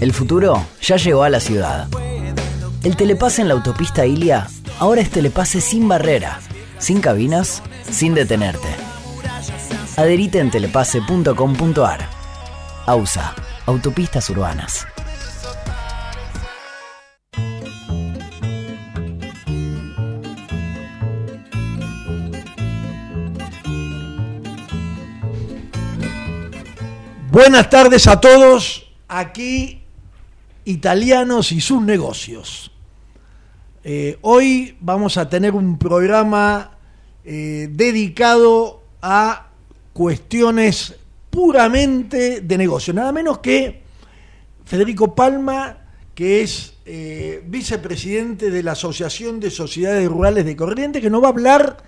el futuro ya llegó a la ciudad. El telepase en la autopista Ilia ahora es telepase sin barrera, sin cabinas, sin detenerte. Adherite en telepase.com.ar. AUSA, Autopistas Urbanas. Buenas tardes a todos. Aquí italianos y sus negocios. Eh, hoy vamos a tener un programa eh, dedicado a cuestiones puramente de negocio, nada menos que Federico Palma, que es eh, vicepresidente de la Asociación de Sociedades Rurales de Corrientes, que nos va a hablar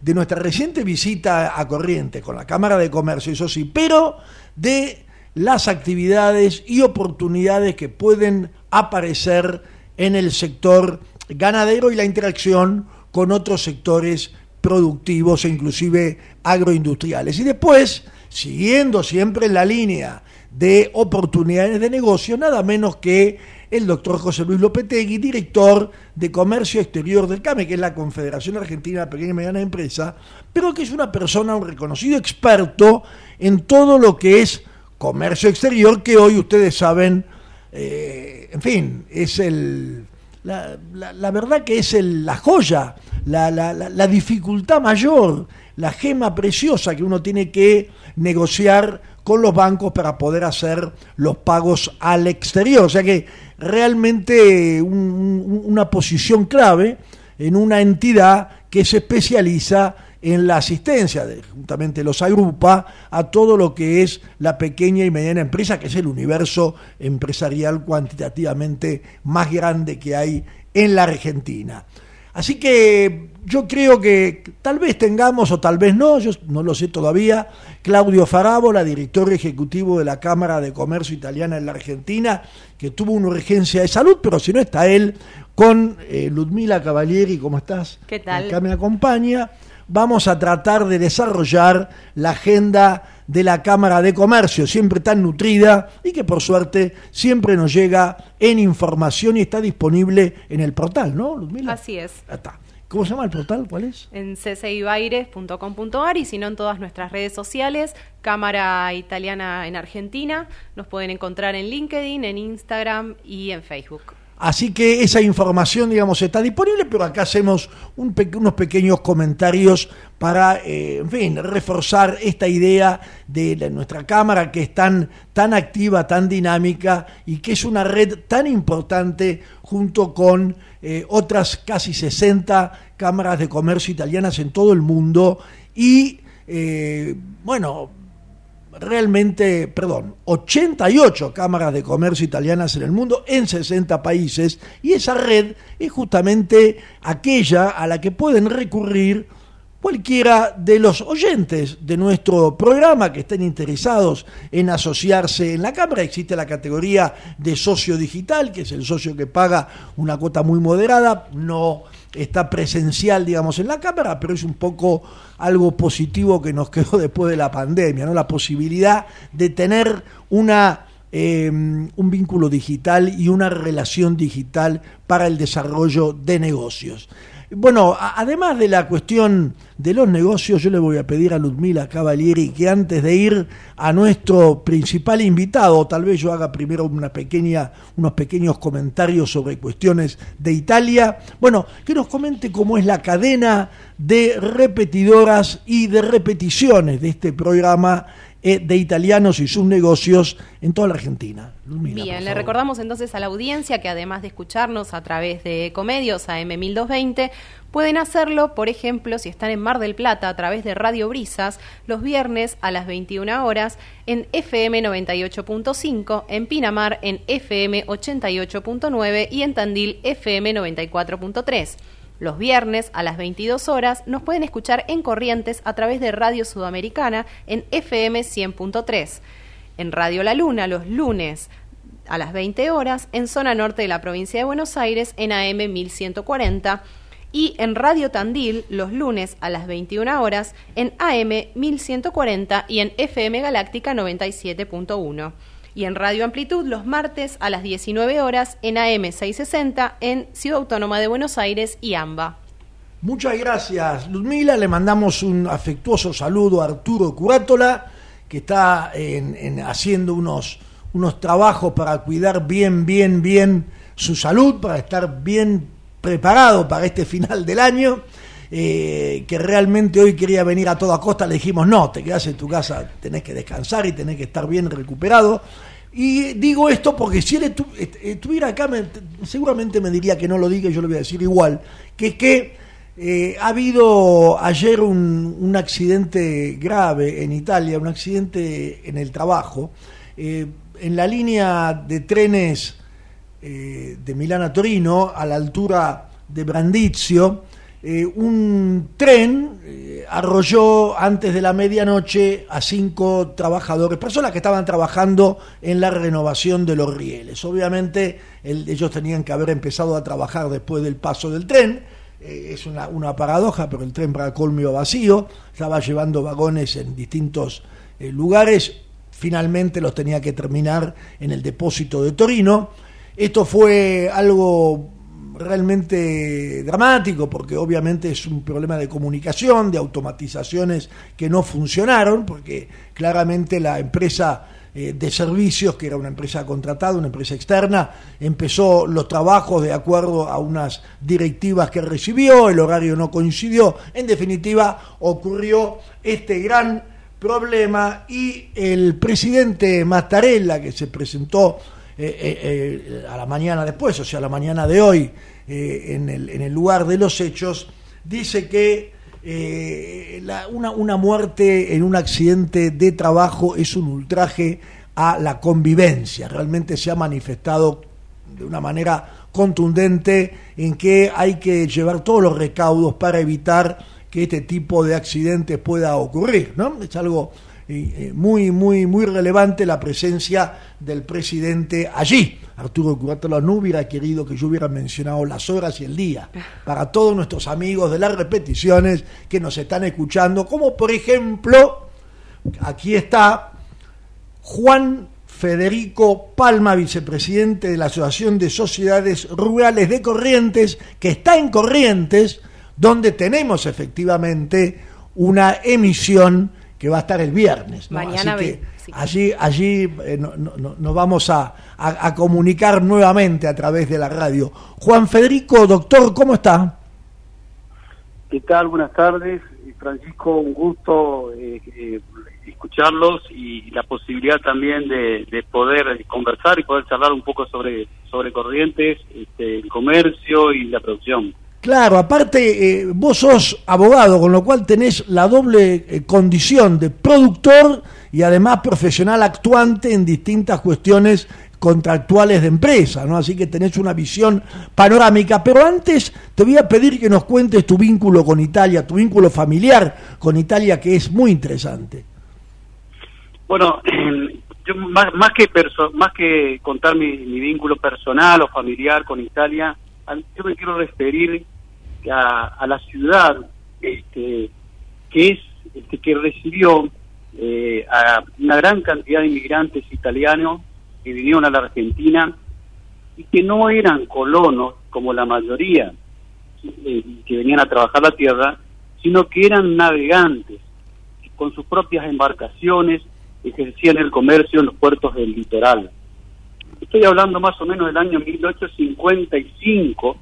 de nuestra reciente visita a Corrientes con la Cámara de Comercio, eso sí, pero de las actividades y oportunidades que pueden aparecer en el sector ganadero y la interacción con otros sectores productivos e inclusive agroindustriales. Y después, siguiendo siempre la línea de oportunidades de negocio, nada menos que el doctor José Luis Lopetegui, director de Comercio Exterior del CAME, que es la Confederación Argentina de Pequeña y Mediana Empresa, pero que es una persona, un reconocido experto en todo lo que es comercio exterior que hoy ustedes saben, eh, en fin, es el... La, verdad que es el, la joya, la, la dificultad mayor, la gema preciosa que uno tiene que negociar con los bancos para poder hacer los pagos al exterior. O sea que realmente una posición clave en una entidad que se especializa en la asistencia, de, juntamente los agrupa a todo lo que es la pequeña y mediana empresa, que es el universo empresarial cuantitativamente más grande que hay en la Argentina. Así que yo creo que tal vez tengamos o tal vez no, yo no lo sé todavía, Claudio Farabola, director ejecutivo de la Cámara de Comercio Italiana en la Argentina, que tuvo una urgencia de salud, pero si no está él, con eh, Ludmila Cavalieri, ¿cómo estás? ¿Qué tal? Acá me acompaña vamos a tratar de desarrollar la agenda de la Cámara de Comercio, siempre tan nutrida y que por suerte siempre nos llega en información y está disponible en el portal, ¿no, Ludmila? Así es. Está. ¿Cómo se llama el portal? ¿Cuál es? En ccibaires.com.ar y si no en todas nuestras redes sociales, Cámara Italiana en Argentina, nos pueden encontrar en LinkedIn, en Instagram y en Facebook. Así que esa información, digamos, está disponible, pero acá hacemos unos pequeños comentarios para, eh, en fin, reforzar esta idea de, nuestra Cámara que es tan, tan activa, tan dinámica y que es una red tan importante junto con eh, otras casi 60 cámaras de comercio italianas en todo el mundo y, eh, bueno, realmente, perdón, 88 cámaras de comercio italianas en el mundo, en 60 países, y esa red es justamente aquella a la que pueden recurrir cualquiera de los oyentes de nuestro programa que estén interesados en asociarse en la Cámara. Existe la categoría de socio digital, que es el socio que paga una cuota muy moderada, no está presencial, digamos, en la Cámara, pero es un poco algo positivo que nos quedó después de la pandemia, ¿no? La posibilidad de tener una eh, un vínculo digital y una relación digital para el desarrollo de negocios. Bueno, además de la cuestión de los negocios, yo le voy a pedir a Ludmila Cavalieri que antes de ir a nuestro principal invitado, tal vez yo haga primero una pequeña, unos pequeños comentarios sobre cuestiones de Italia, bueno, que nos comente cómo es la cadena de repetidoras y de repeticiones de este programa eh, de italianos y sus negocios en toda la Argentina. Bien, le recordamos entonces a la audiencia que además de escucharnos a través de Ecomedios a M1220, pueden hacerlo, por ejemplo, si están en Mar del Plata a través de Radio Brisas, los viernes a las 21 horas en FM 98.5, en Pinamar en FM 88.9 y en Tandil FM 94.3. Los viernes a las 22 horas nos pueden escuchar en Corrientes a través de Radio Sudamericana en FM 100.3. En Radio La Luna los lunes a las 20 horas en zona norte de la provincia de Buenos Aires en AM 1140 y en Radio Tandil los lunes a las 21 horas en AM 1140 y en FM Galáctica 97.1 y en Radio Amplitud los martes a las 19 horas en AM 660 en Ciudad Autónoma de Buenos Aires y AMBA. Muchas gracias, Ludmila. Le mandamos un afectuoso saludo a Arturo Curátola, que está haciendo unos, unos trabajos para cuidar bien, bien, bien su salud, para estar bien preparado para este final del año. Eh, que realmente hoy quería venir a toda costa, le dijimos, no, te quedas en tu casa, tenés que descansar y tenés que estar bien recuperado. Y digo esto porque si él estuviera acá, seguramente me diría que no lo diga yo le voy a decir igual, que que eh, ha habido ayer un, accidente grave en Italia, un accidente en el trabajo, eh, en la línea de trenes de Milán a Torino, a la altura de Brandizio, eh, un tren eh, arrolló antes de la medianoche a cinco trabajadores, personas que estaban trabajando en la renovación de los rieles. Obviamente ellos tenían que haber empezado a trabajar después del paso del tren. Eh, es una, una, paradoja, pero el tren para colmio vacío, estaba llevando vagones en distintos lugares, finalmente los tenía que terminar en el depósito de Torino. Esto fue algo realmente dramático porque obviamente es un problema de comunicación, de automatizaciones que no funcionaron, porque claramente la empresa eh, de servicios, que era una empresa contratada, una empresa externa, empezó los trabajos de acuerdo a unas directivas que recibió, el horario no coincidió, en definitiva ocurrió este gran problema y el presidente Mattarella, que se presentó eh, eh, a la mañana después, o sea, a la mañana de hoy, eh, en, el, lugar de los hechos, dice que eh, una, una muerte en un accidente de trabajo es un ultraje a la convivencia. Realmente se ha manifestado de una manera contundente en que hay que llevar todos los recaudos para evitar que este tipo de accidentes pueda ocurrir. ¿no? Es algo eh, muy, muy, muy relevante la presencia del presidente allí. Arturo Curatolo no hubiera querido que yo hubiera mencionado las horas y el día para todos nuestros amigos de las repeticiones que nos están escuchando, como por ejemplo, aquí está Juan Federico Palma, vicepresidente de la Asociación de Sociedades Rurales de Corrientes, que está en Corrientes, donde tenemos efectivamente una emisión que va a estar el viernes. Mañana Así que allí, allí eh, nos vamos a, comunicar nuevamente a través de la radio. Juan Federico, doctor, ¿cómo está? ¿Qué tal? Buenas tardes. Francisco, un gusto eh, eh, escucharlos y la posibilidad también de, poder conversar y poder charlar un poco sobre, sobre corrientes, este, el comercio y la producción. Claro, aparte eh, vos sos abogado, con lo cual tenés la doble eh, condición de productor y además profesional actuante en distintas cuestiones contractuales de empresa, ¿no? Así que tenés una visión panorámica. Pero antes te voy a pedir que nos cuentes tu vínculo con Italia, tu vínculo familiar con Italia, que es muy interesante. Bueno, yo más, más que más que contar mi, vínculo personal o familiar con Italia, yo me quiero referir a, la ciudad este, que es este, que recibió eh, a una gran cantidad de inmigrantes italianos que vinieron a la Argentina y que no eran colonos como la mayoría eh, que venían a trabajar la tierra, sino que eran navegantes con sus propias embarcaciones ejercían el comercio en los puertos del litoral. Estoy hablando más o menos del año 1855,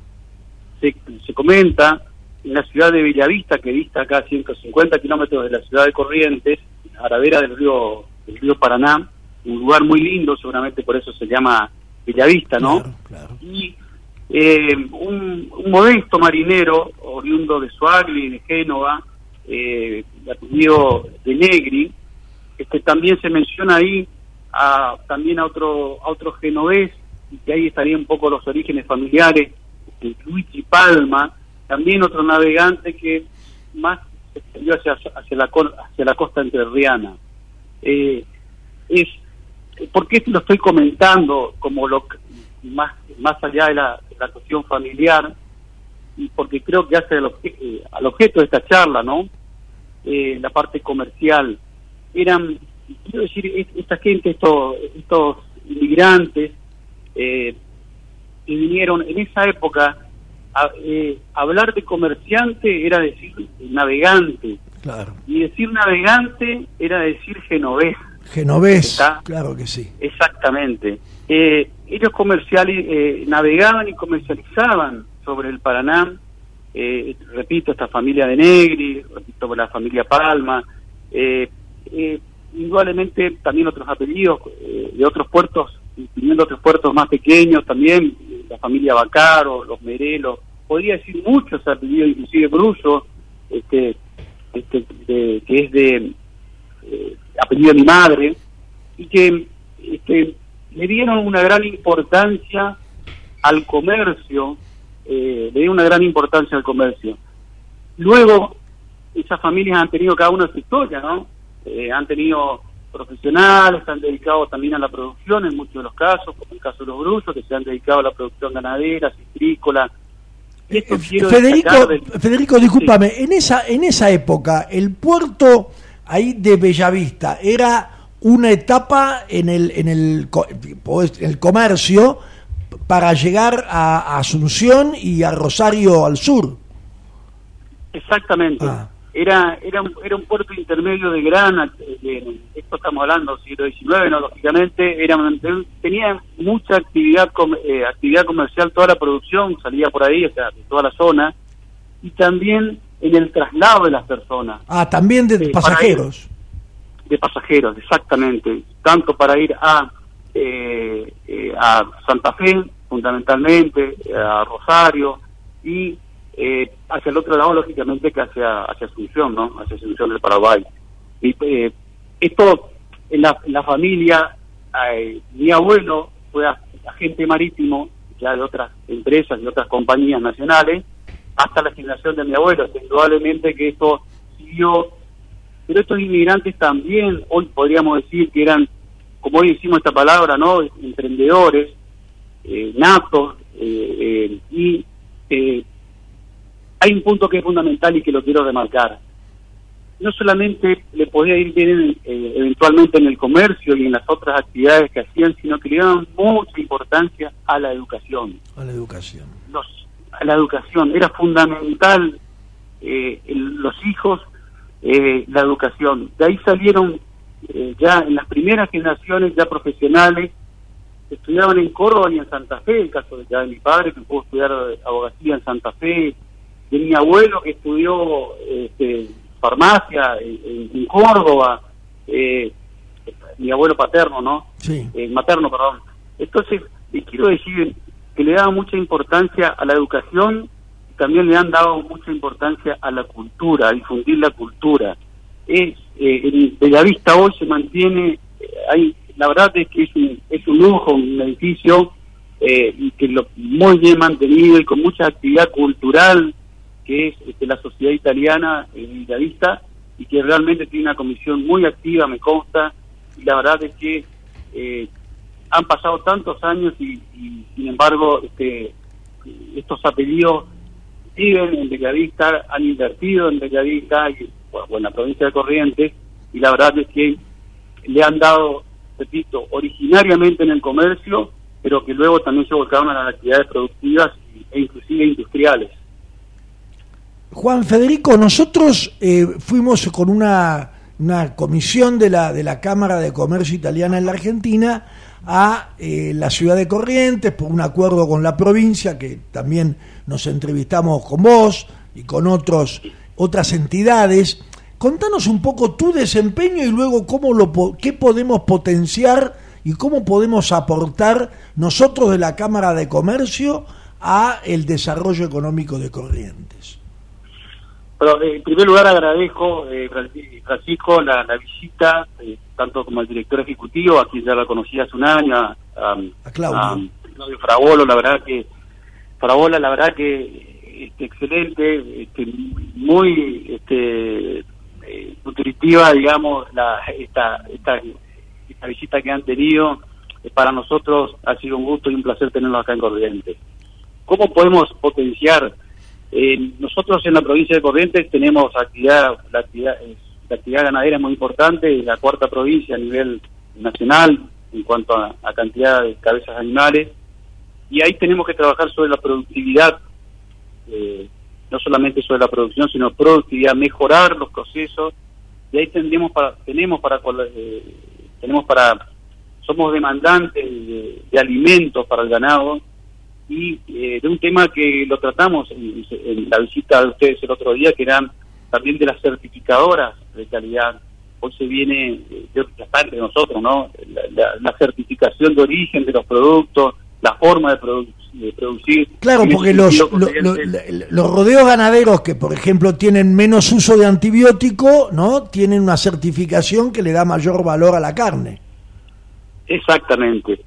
se, se comenta en la ciudad de Bellavista, que dista acá a 150 kilómetros de la ciudad de Corrientes, a la vera del río, del río Paraná, un lugar muy lindo, seguramente por eso se llama Bellavista, ¿no? Y eh, un, modesto marinero, oriundo de Suagli, de Génova, eh, de Negri, este también se menciona ahí a, también a otro a otro genovés, y que ahí estarían un poco los orígenes familiares, de Luigi Palma, también otro navegante que más se extendió hacia, hacia, la, hacia la costa entrerriana. Eh, es ¿Por qué lo estoy comentando como lo más, más allá de la, cuestión familiar? Y porque creo que hace eh, al, objeto de esta charla, ¿no? Eh, la parte comercial. Eran, quiero decir, esta gente, estos, estos inmigrantes, eh, que vinieron en esa época, a, eh, hablar de comerciante era decir navegante. Claro. Y decir navegante era decir genovés. Genovés, claro que sí. Exactamente. Eh, ellos comerciales eh, navegaban y comercializaban sobre el Paraná, eh, repito, esta familia de Negri, repito, la familia Palma, eh, indudablemente también otros apellidos de otros puertos, incluyendo otros puertos más pequeños también, la familia Bacaro, los Merelos, podría decir muchos apellidos, inclusive Bruso, este, este, que es de apellido de mi madre, y que este, le dieron una gran importancia al comercio, eh, le dieron una gran importancia al comercio. Luego, esas familias han tenido cada una su historia, ¿no? Eh, han tenido profesionales, se han dedicado también a la producción en muchos de los casos, como el caso de los brusos, que se han dedicado a la producción ganadera, citrícola. Eh, Federico, Federico, discúlpame, en esa en esa época el puerto ahí de Bellavista era una etapa en el, en el, el comercio para llegar a Asunción y a Rosario al sur. Exactamente. Ah. Era, era, un, era un puerto intermedio de gran, esto estamos hablando siglo XIX, ¿no? lógicamente, era, tenía mucha actividad eh, actividad comercial, toda la producción salía por ahí, o sea, de toda la zona, y también en el traslado de las personas. Ah, también de pasajeros. de pasajeros, exactamente. Tanto para ir a, eh, eh, a Santa Fe, fundamentalmente, a Rosario, y eh, hacia el otro lado, lógicamente, que hacia, hacia Asunción, ¿no? Hacia Asunción del Paraguay. Y esto, en la, en la familia, mi abuelo fue agente marítimo ya de otras empresas y otras compañías nacionales, hasta la generación de mi abuelo. Indudablemente que esto siguió, pero estos inmigrantes también, hoy podríamos decir que eran, como hoy decimos esta palabra, ¿no? Emprendedores, eh, natos, eh, eh, y hay un punto que es fundamental y que lo quiero remarcar. No solamente le podía ir bien eventualmente en el comercio y en las otras actividades que hacían, sino que le daban mucha importancia a la educación. A la educación. Los la educación. Era fundamental eh, los hijos, eh, la educación. De ahí salieron eh, ya en las primeras generaciones ya profesionales, estudiaban en Córdoba y en Santa Fe, el caso de, ya de mi padre que pudo estudiar abogacía en Santa Fe, de mi abuelo que estudió este, farmacia en, Córdoba, mi abuelo paterno, ¿no? Sí. materno, perdón. Entonces, quiero decir, que le daba mucha importancia a la educación, también le han dado mucha importancia a la cultura, a difundir la cultura. Es, eh, el Bellavista hoy se mantiene, eh, hay, la verdad es que es un, es un lujo, un edificio eh, que lo, muy bien mantenido y con mucha actividad cultural que es este, la sociedad italiana en Bellavista y que realmente tiene una comisión muy activa, me consta, y la verdad es que eh, han pasado tantos años y, sin embargo este, estos apellidos viven en Bellavista, han invertido en Bellavista y, o en la provincia de Corrientes y la verdad es que le han dado, repito, originariamente en el comercio, pero que luego también se volcaron a las actividades productivas e inclusive industriales. Juan Federico, nosotros eh, fuimos con una, una, comisión de la, de la Cámara de Comercio Italiana en la Argentina a eh, la ciudad de Corrientes por un acuerdo con la provincia, que también nos entrevistamos con vos y con otros, otras entidades. Contanos un poco tu desempeño y luego cómo lo, qué podemos potenciar y cómo podemos aportar nosotros de la Cámara de Comercio a el desarrollo económico de Corrientes. Pero, eh, en primer lugar agradezco, eh, Francisco, la, visita, eh, tanto como el director ejecutivo, a quien ya la conocí hace un año, a, Claudio. Frabolo, la verdad que, Frabola, la verdad que este, excelente, este, muy este, nutritiva, digamos, la, esta, esta, esta visita que han tenido. para nosotros ha sido un gusto y un placer tenerlos acá en Corrientes. ¿Cómo podemos potenciar eh, nosotros en la provincia de Corrientes tenemos actividad, la actividad, la actividad ganadera es muy importante, es la cuarta provincia a nivel nacional en cuanto a, cantidad de cabezas animales, y ahí tenemos que trabajar sobre la productividad, eh, no solamente sobre la producción, sino productividad, mejorar los procesos, y ahí tendremos para, tenemos para, eh, tenemos para, somos demandantes de alimentos para el ganado, y eh, de un tema que lo tratamos en, la visita de ustedes el otro día, que eran también de las certificadoras de calidad. Hoy se viene, eh, está entre nosotros, ¿no? La, certificación de origen de los productos, la forma de, producir. Claro, porque los, los rodeos ganaderos que, por ejemplo, tienen menos uso de antibiótico, ¿no? Tienen una certificación que le da mayor valor a la carne. Exactamente.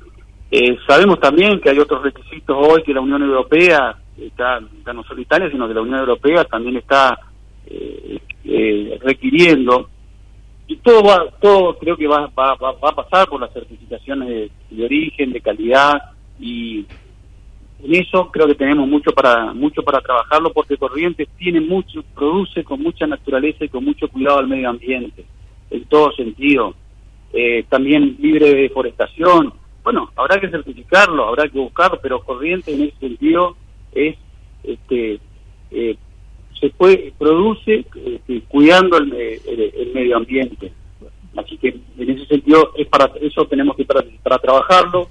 Eh, sabemos también que hay otros requisitos hoy que la Unión Europea, está, no solo Italia, sino que la Unión Europea también está eh, eh, requiriendo. Y todo va, todo creo que va, va, va, a pasar por las certificaciones de, origen, de calidad, y en eso creo que tenemos mucho para mucho para trabajarlo porque Corrientes tiene mucho, produce con mucha naturaleza y con mucho cuidado al medio ambiente, en todo sentido. también libre de deforestación, bueno, habrá que certificarlo, habrá que buscarlo, pero corriente en ese sentido es, este, eh, se puede, produce este, cuidando el, medio ambiente. Así que en ese sentido es para eso tenemos que para, para trabajarlo.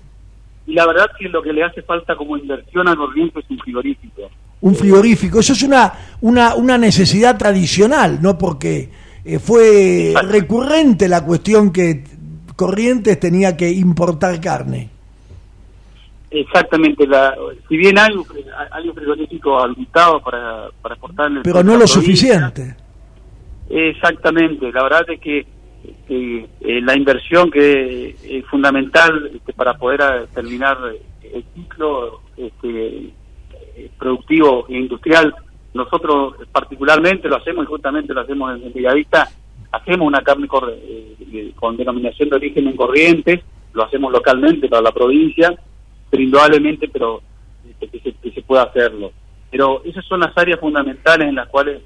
Y la verdad que lo que le hace falta como inversión a Corriente es un frigorífico. Un frigorífico, eso es una, una, una necesidad tradicional, ¿no? Porque eh, fue recurrente la cuestión que Corrientes tenía que importar carne. Exactamente, la, si bien hay un, hay un frigorífico habilitado para, para exportar... En Pero no lo suficiente. Exactamente, la verdad es que eh, la inversión que es fundamental este, para poder eh, terminar el ciclo este, productivo e industrial, nosotros particularmente lo hacemos y justamente lo hacemos en Villavista, hacemos una carne eh, con denominación de origen en Corrientes, lo hacemos localmente para la provincia, pero indudablemente pero este, que, se, pueda hacerlo. Pero esas son las áreas fundamentales en las cuales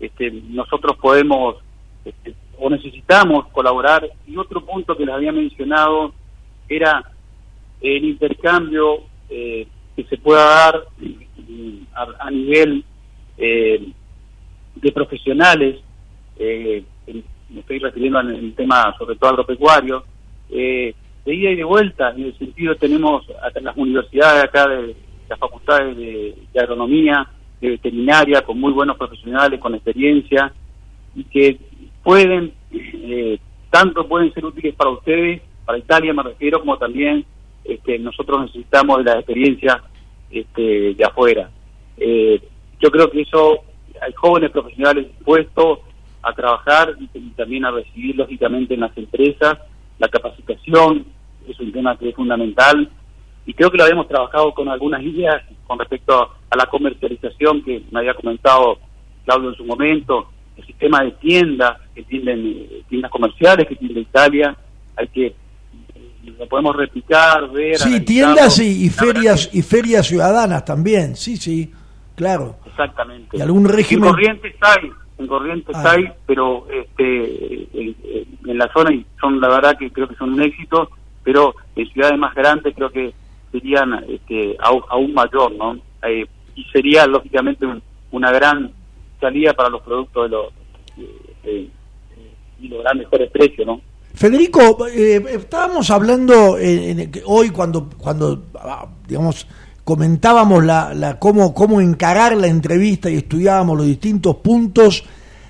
este, nosotros podemos este, o necesitamos colaborar. Y otro punto que les había mencionado era el intercambio eh, que se pueda dar a, nivel eh, de profesionales eh, me estoy refiriendo al tema sobre todo agropecuario, eh, de ida y de vuelta, en el sentido tenemos hasta las universidades acá de las facultades de, agronomía, de veterinaria, con muy buenos profesionales, con experiencia, y que pueden, eh, tanto pueden ser útiles para ustedes, para Italia me refiero, como también este, nosotros necesitamos de la experiencia este, de afuera. Eh, yo creo que eso, hay jóvenes profesionales dispuestos a trabajar y, también a recibir, lógicamente, en las empresas. La capacitación es un tema que es fundamental y creo que lo habíamos trabajado con algunas ideas con respecto a la comercialización que me había comentado Claudio en su momento, el sistema de tiendas que tienden eh, tiendas comerciales que tiene Italia, hay que lo podemos replicar, ver. Sí, tiendas y, ferias y ferias ciudadanas también, sí, sí, claro. Exactamente. Y algún régimen. En Corrientes hay, en Corrientes ah. hay, pero este, en, la zona y son la verdad que creo que son un éxito, pero en ciudades más grandes creo que serían este, aún, mayor, ¿no? Eh, y sería lógicamente una gran salida para los productos de los y lograr mejores precios, ¿no? Federico, eh, estábamos hablando hoy cuando, cuando ah, digamos, comentábamos la, la, cómo, cómo encarar la entrevista y estudiábamos los distintos puntos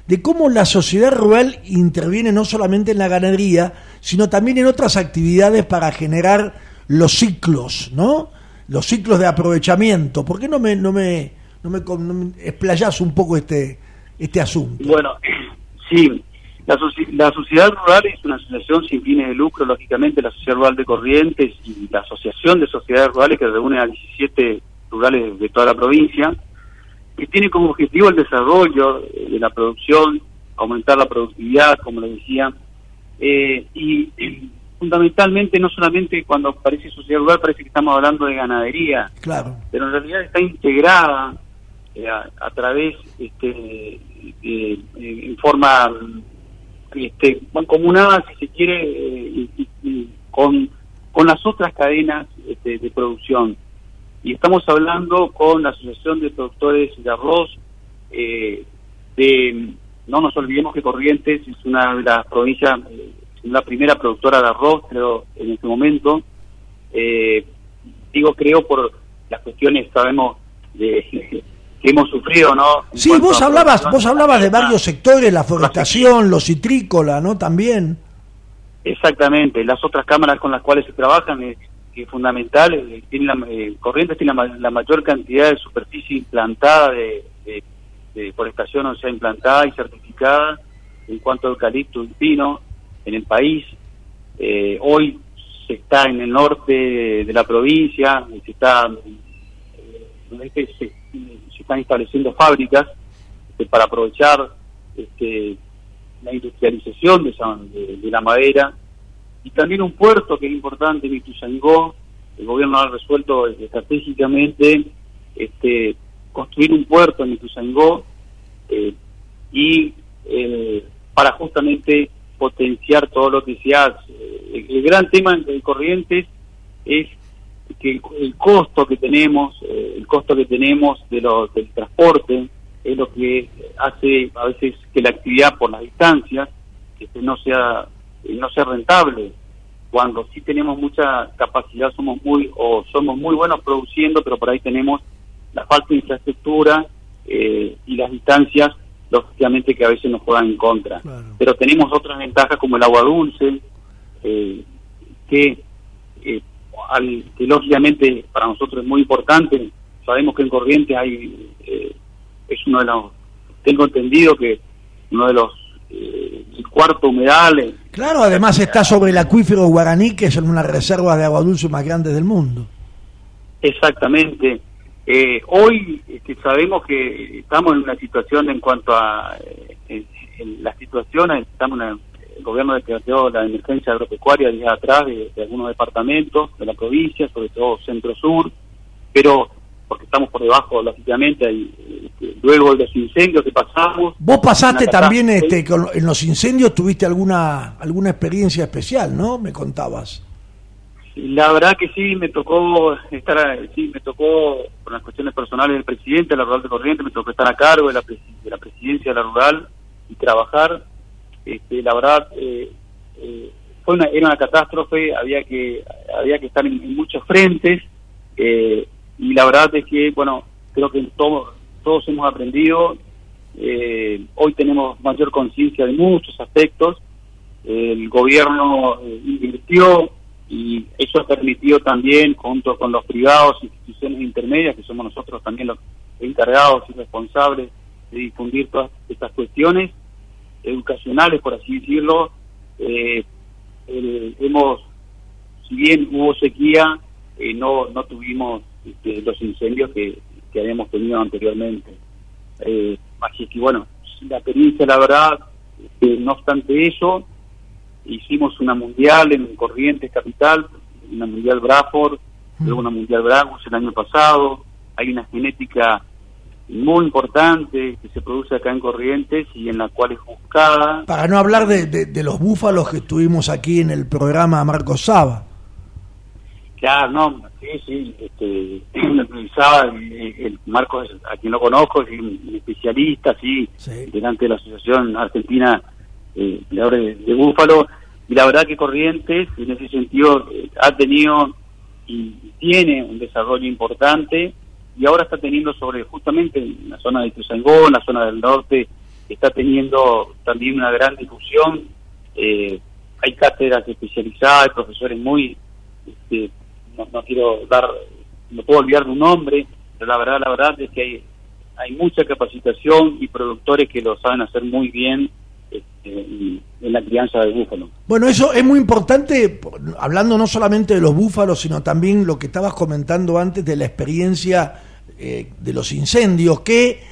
de cómo la sociedad rural interviene no solamente en la ganadería, sino también en otras actividades para generar los ciclos, ¿no? Los ciclos de aprovechamiento. ¿Por qué no me, no me, no me, no explayás un poco este, este asunto? Bueno, sí, la, sociedad rural es una asociación sin fines de lucro, lógicamente, la Sociedad Rural de Corrientes y la Asociación de Sociedades Rurales que reúne a 17 rurales de toda la provincia, que tiene como objetivo el desarrollo de la producción, aumentar la productividad, como le decía, eh, y fundamentalmente no solamente cuando aparece sociedad rural parece que estamos hablando de ganadería, claro. pero en realidad está integrada eh, a, través, este, en forma este, mancomunada, si se quiere, eh, con, con las otras cadenas este, de producción. Y estamos hablando con la Asociación de Productores de Arroz, eh, de, no nos olvidemos que Corrientes es una de las provincias, eh, la primera productora de arroz, creo, en este momento. digo, creo por las cuestiones, sabemos, de que hemos sufrido, ¿no? sí, vos hablabas, vos hablabas de varios sectores, la forestación, lo citrícola, ¿no? También. Exactamente, las otras cámaras con las cuales se trabajan es, es fundamental. Eh, tiene la, eh, Corrientes tiene la, mayor cantidad de superficie implantada de, de, forestación, o sea, implantada y certificada en cuanto a eucalipto y pino en el país. Eh, hoy se está en el norte de la provincia, se está se, están estableciendo fábricas este, para aprovechar este, la industrialización de, de, la madera y también un puerto que es importante en Ituzaingó. El gobierno ha resuelto estratégicamente este, construir un puerto en Ituzaingó eh, y eh, para justamente potenciar todo lo que se hace. El, gran tema en Corrientes es que el, costo que tenemos, eh, el costo que tenemos de lo, del transporte es lo que hace a veces que la actividad por las distancias este, no sea no sea rentable. Cuando sí tenemos mucha capacidad somos muy o somos muy buenos produciendo, pero por ahí tenemos la falta de infraestructura eh, y las distancias lógicamente que a veces nos juegan en contra. Pero tenemos otras ventajas como el agua dulce, eh, que eh, al, que lógicamente para nosotros es muy importante. Sabemos que en Corrientes hay, eh, es uno de los, tengo entendido que uno de los, eh, cuarto humedal. Claro, además está sobre el acuífero Guaraní, que es una reserva de agua dulce más grande del mundo. Exactamente. Eh, hoy este, sabemos que estamos en una situación en cuanto a en, la situación, estamos en el gobierno decretó la emergencia agropecuaria días atrás de, algunos departamentos de la provincia, sobre todo centro-sur, pero porque estamos por debajo, lógicamente, y, este, luego de los incendios que pasamos. Vos pasaste también este, en los incendios, tuviste alguna, alguna experiencia especial, ¿no? Me contabas. La verdad que sí, me tocó estar, sí, me tocó, por las cuestiones personales del presidente de la Rural de Corrientes, me tocó estar a cargo de la, de la presidencia de la Rural y trabajar este, la verdad eh, eh, fue una, era una catástrofe, había que había que estar en, muchos frentes eh, y la verdad es que bueno creo que todos todos hemos aprendido, hoy tenemos mayor conciencia de muchos aspectos, el gobierno invirtió y eso ha permitido también junto con los privados instituciones intermedias que somos nosotros también los encargados y responsables de difundir todas estas cuestiones educacionales, por así decirlo. Eh, hemos, si bien hubo sequía, eh, no, no tuvimos este, los incendios que, que habíamos tenido anteriormente. Eh, así que bueno, la experiencia, la verdad, no obstante eso, hicimos una mundial en Corrientes Capital, una mundial Braford, luego una mundial Bragus el año pasado. Hay una genética muy importante que se produce acá en Corrientes y en la cual es buscada. Para no hablar de, de, los búfalos que estuvimos aquí en el programa Marcos Saba. Claro, no, sí, sí, este, Saba, el, Marcos, a quien lo conozco, es un especialista, sí, delante de la Asociación Argentina eh, de, de Búfalo, y la verdad que Corrientes, en ese sentido, eh, ha tenido y tiene un desarrollo importante, y ahora está teniendo sobre justamente en la zona de Tuzangó, en la zona del norte, está teniendo también una gran difusión. Eh, hay cátedras especializadas, hay profesores muy, este, no, quiero dar, no puedo olvidar un nombre, pero la verdad, la verdad es que hay, hay mucha capacitación y productores que lo saben hacer muy bien este, en la crianza de búfalo. Bueno, eso es muy importante, hablando no solamente de los búfalos, sino también lo que estabas comentando antes de la experiencia eh, de los incendios, que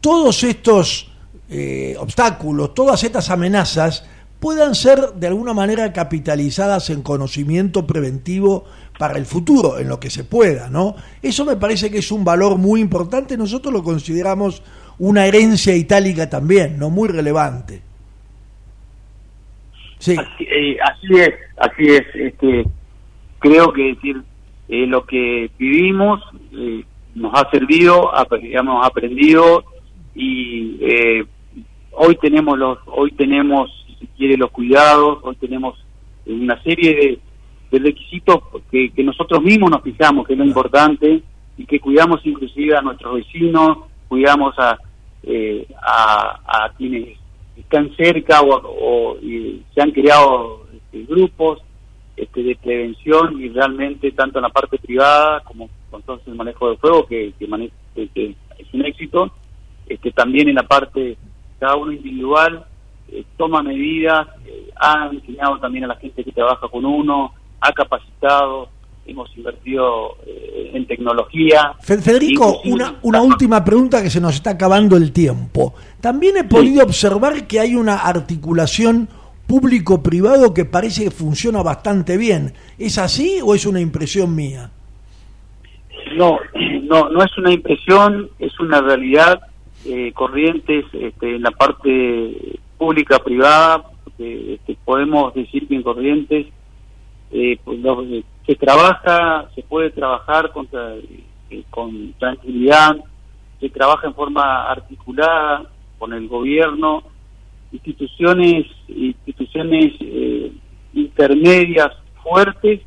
todos estos eh, obstáculos, todas estas amenazas puedan ser de alguna manera capitalizadas en conocimiento preventivo para el futuro, en lo que se pueda, ¿no? Eso me parece que es un valor muy importante, nosotros lo consideramos una herencia itálica también, ¿no? Muy relevante. Sí. Así, eh, es, así es. Este, creo que decir lo que vivimos nos ha servido, hemos aprendido y eh, hoy tenemos los, hoy tenemos, si quiere, los cuidados, hoy tenemos una serie de, requisitos que, nosotros mismos nos fijamos, que es lo importante, y que cuidamos inclusive a nuestros vecinos, cuidamos a, eh, a, quienes están cerca o, se han creado este, grupos este, de prevención y realmente tanto en la parte privada como con todo el manejo de fuego que, que, es un éxito, este, también en la parte cada uno individual eh, toma medidas, eh, ha enseñado también a la gente que trabaja con uno, ha capacitado, hemos invertido eh, en tecnología. Federico, una, una última pregunta que se nos está acabando el tiempo. También he podido observar que hay una articulación público-privado que parece que funciona bastante bien. ¿Es así o es una impresión mía? No, no, no es una impresión, es una realidad. Eh, corrientes este, en la parte pública-privada, este, podemos decir que en Corrientes eh, pues, eh, se trabaja, se puede trabajar con tranquilidad, se trabaja en forma articulada con el gobierno instituciones instituciones eh, intermedias fuertes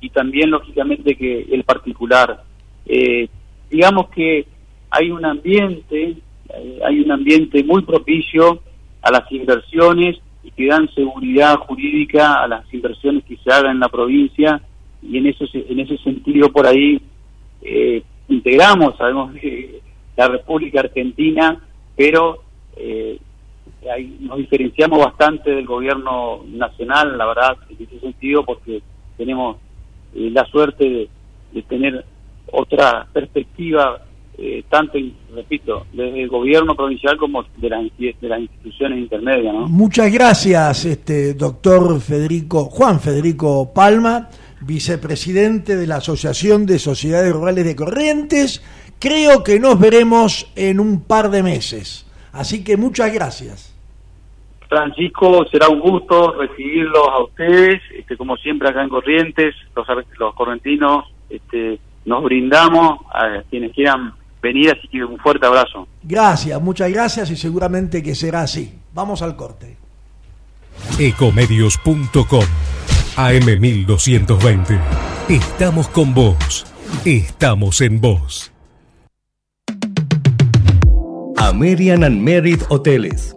y también lógicamente que el particular eh, digamos que hay un ambiente eh, hay un ambiente muy propicio a las inversiones y que dan seguridad jurídica a las inversiones que se hagan en la provincia. Y en eso en ese sentido por ahí integramos sabemos que la República Argentina pero eh, nos diferenciamos bastante del gobierno nacional, la verdad, en ese sentido, porque tenemos eh, la suerte de, tener otra perspectiva, eh, tanto, repito, desde el gobierno provincial como de las, de las instituciones intermedias. Muchas gracias, este doctor Federico, Juan Federico Palma, vicepresidente de la Asociación de Sociedades Rurales de Corrientes. Creo que nos veremos en un par de meses. Así que muchas gracias. Francisco, será un gusto recibirlos a ustedes, este, como siempre acá en Corrientes, los, los correntinos este, nos brindamos a quienes quieran venir, así que un fuerte abrazo. Gracias, muchas gracias y seguramente que será así. Vamos al corte. Ecomedios.com AM1220. Estamos con vos. Estamos en vos. American and Merit Hoteles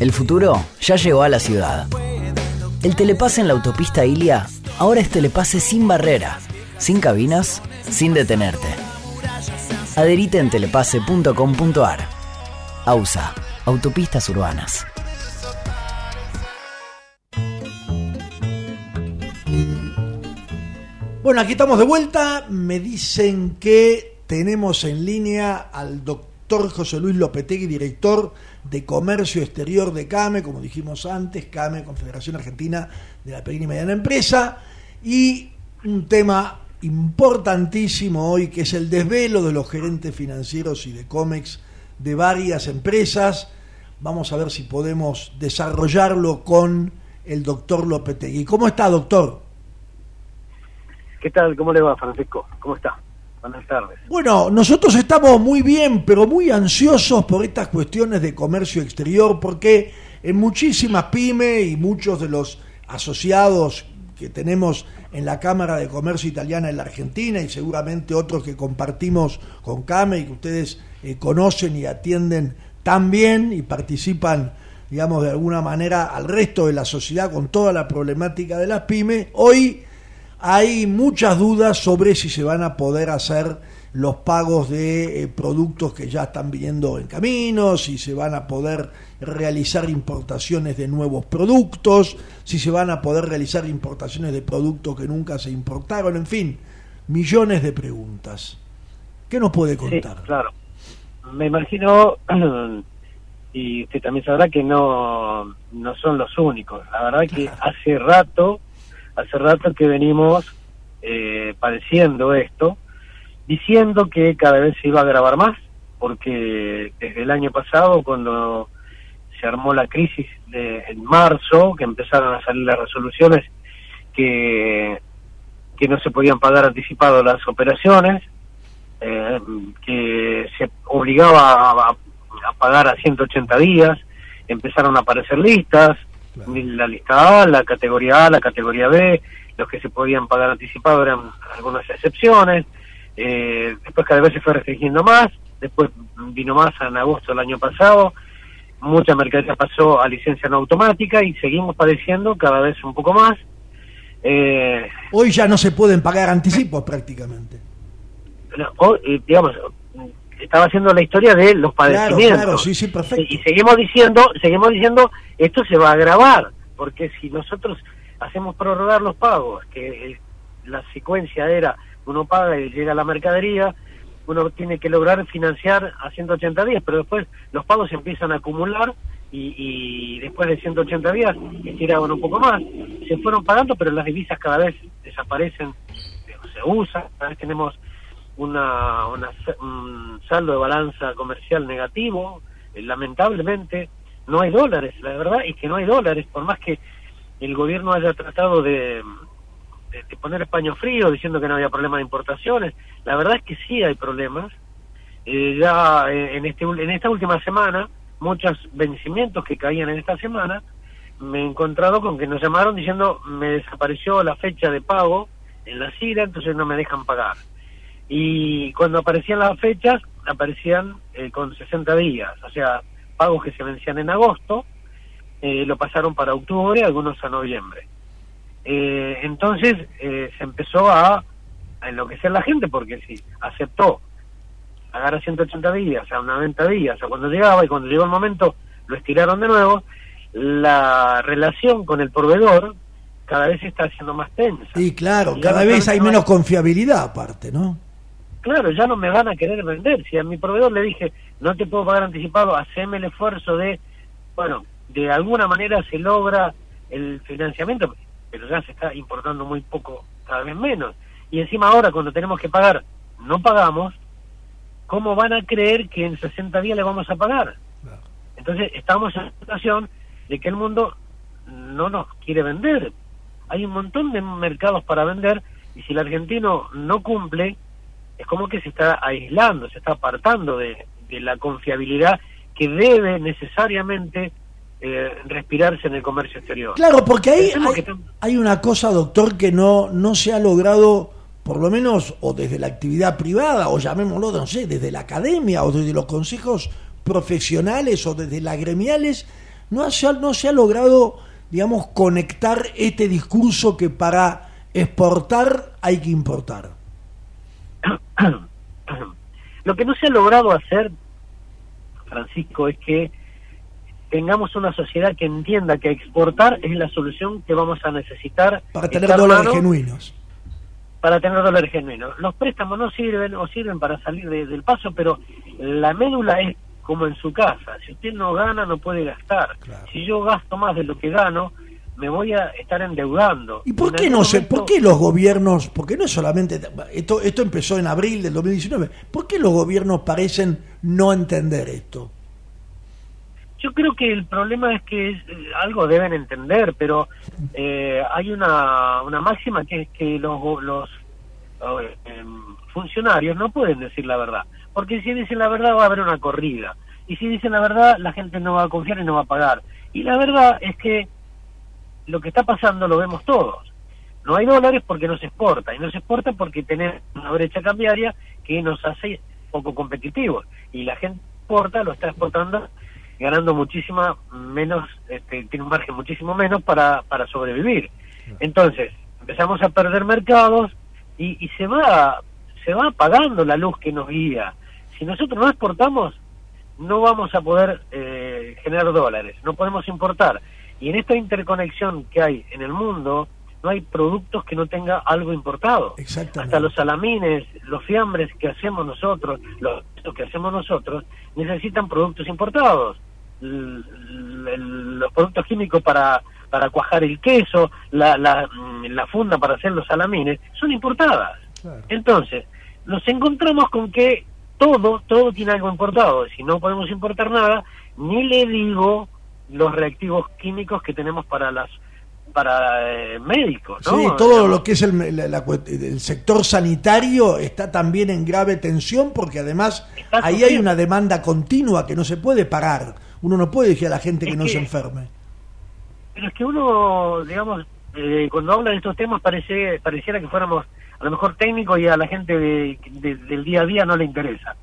El futuro ya llegó a la ciudad. El telepase en la autopista Ilia ahora es telepase sin barrera, sin cabinas, sin detenerte. Adherite en telepase.com.ar. AUSA, Autopistas Urbanas. Bueno, aquí estamos de vuelta. Me dicen que tenemos en línea al doctor José Luis Lopetegui, director de Comercio Exterior de CAME, como dijimos antes, CAME, Confederación Argentina de la Pequeña y Mediana Empresa, y un tema importantísimo hoy que es el desvelo de los gerentes financieros y de COMEX de varias empresas. Vamos a ver si podemos desarrollarlo con el doctor Lopetegui. ¿Cómo está, doctor? ¿Qué tal? ¿Cómo le va, Francisco? ¿Cómo está? Buenas tardes. Bueno, nosotros estamos muy bien, pero muy ansiosos por estas cuestiones de comercio exterior, porque en muchísimas pymes y muchos de los asociados que tenemos en la Cámara de Comercio Italiana en la Argentina y seguramente otros que compartimos con CAME y que ustedes eh, conocen y atienden también y participan, digamos, de alguna manera al resto de la sociedad con toda la problemática de las pymes, hoy hay muchas dudas sobre si se van a poder hacer los pagos de eh, productos que ya están viniendo en camino, si se van a poder realizar importaciones de nuevos productos, si se van a poder realizar importaciones de productos que nunca se importaron, en fin, millones de preguntas. ¿Qué nos puede contar? Sí, claro. Me imagino, y usted también sabrá que no, no son los únicos. La verdad que hace rato hace rato que venimos eh, padeciendo esto, diciendo que cada vez se iba a agravar más, porque desde el año pasado, cuando se armó la crisis de, en marzo, que empezaron a salir las resoluciones que, que no se podían pagar anticipado las operaciones, eh, que se obligaba a, a pagar a 180 días, empezaron a aparecer listas, la lista A, la categoría A, la categoría B, los que se podían pagar anticipado eran algunas excepciones, eh, después cada vez se fue restringiendo más, después vino más en agosto del año pasado, mucha mercadería pasó a licencia no automática y seguimos padeciendo cada vez un poco más. Eh, Hoy ya no se pueden pagar anticipos prácticamente. Eh, digamos, estaba haciendo la historia de los padecimientos. sí, sí, perfecto. Y seguimos diciendo, seguimos diciendo, esto se va a agravar, porque si nosotros hacemos prorrogar los pagos, que la secuencia era uno paga y llega la mercadería, uno tiene que lograr financiar a 180 días, pero después los pagos se empiezan a acumular y, y después de 180 días estiraban un poco más. Se fueron pagando, pero las divisas cada vez desaparecen, se usan, cada vez tenemos una, un saldo de balanza comercial negativo, eh, lamentablemente no hay dólares, la verdad es que no hay dólares, por más que el gobierno haya tratado de, de, poner paño frío diciendo que no había problema de importaciones, la verdad es que sí hay problemas. Eh, ya eh, en, este, en esta última semana, muchos vencimientos que caían en esta semana, me he encontrado con que nos llamaron diciendo me desapareció la fecha de pago en la CIRA, entonces no me dejan pagar. Y cuando aparecían las fechas, aparecían eh, con 60 días, o sea, pagos que se vencían en agosto, eh, lo pasaron para octubre, algunos a noviembre. Eh, entonces se empezó a, a, enloquecer la gente porque si aceptó pagar a 180 días, a 90 días, a cuando llegaba y cuando llegó el momento lo estiraron de nuevo, la relación con el proveedor cada vez está siendo más tensa. Y claro, cada vez hay menos confiabilidad aparte, ¿no? Claro, ya no me van a querer vender. Si a mi proveedor le dije, no te puedo pagar anticipado, haceme el esfuerzo de, bueno, de alguna manera se logra el financiamiento, pero ya se está importando muy poco, cada vez menos. Y encima ahora, cuando tenemos que pagar, no pagamos, ¿cómo van a creer que en 60 días le vamos a pagar? Entonces, estamos en una situación de que el mundo no nos quiere vender, hay un montón de mercados para vender y si el argentino no cumple, es como que se está aislando, se está apartando de, la confiabilidad que debe necesariamente eh, respirarse en el comercio exterior. Claro, porque hay, hay, una cosa, doctor, que no, no se ha logrado, por lo menos, o desde la actividad privada, o llamémoslo, no sé, desde la academia, o desde los consejos profesionales, o desde las gremiales, no, no se ha logrado digamos, conectar este discurso que para exportar hay que importar? Lo que no se ha logrado hacer, Francisco, es que tengamos una sociedad que entienda que exportar es la solución que vamos a necesitar. Para tener dólares genuinos. Para tener dólares genuinos. Los préstamos no sirven o sirven para salir del paso, pero la médula es como en su casa. Si usted no gana, no puede gastar. Si yo gasto más de lo que gano, me voy a estar endeudando. ¿Y por qué no sé, por qué los gobiernos, porque no es solamente esto esto empezó en abril del 2019, ¿por qué los gobiernos parecen no entender esto? Yo creo que el problema es que eh, algo deben entender, pero eh, hay una, una máxima que es que los, los eh, funcionarios no pueden decir la verdad porque si dicen la verdad va a haber una corrida. Y si dicen la verdad, la gente no va a confiar y no va a pagar. Y la verdad es que lo que está pasando lo vemos todos. No hay dólares porque no se exporta, y no se exporta porque tenemos una brecha cambiaria que nos hace poco competitivos. Y la gente exporta, lo está exportando ganando muchísima menos, este, tiene un margen muchísimo menos para, para sobrevivir. Entonces, empezamos a perder mercados y, y se va se va apagando la luz que nos guía si nosotros no exportamos, no vamos a poder eh, generar dólares, no podemos importar. Y en esta interconexión que hay en el mundo, no hay productos que no tenga algo importado. Hasta los salamines, los fiambres que hacemos nosotros, los que hacemos nosotros, necesitan productos importados. los productos químicos para, para cuajar el queso, la, la, la funda para hacer los salamines, son importadas. Entonces, nos encontramos con que todo, todo tiene algo importado. Si no podemos importar nada, ni le digo los reactivos químicos que tenemos para las para eh, médicos, Sí, todo lo que es el, el, sector sanitario está también en grave tensión porque además ahí hay una demanda continua que no se puede parar. Uno no puede decir a la gente que no se enferme. Pero es que uno, digamos, eh, cuando habla de estos temas parece pareciera que fuéramos a lo mejor técnico y a la gente del día a día no le interesa.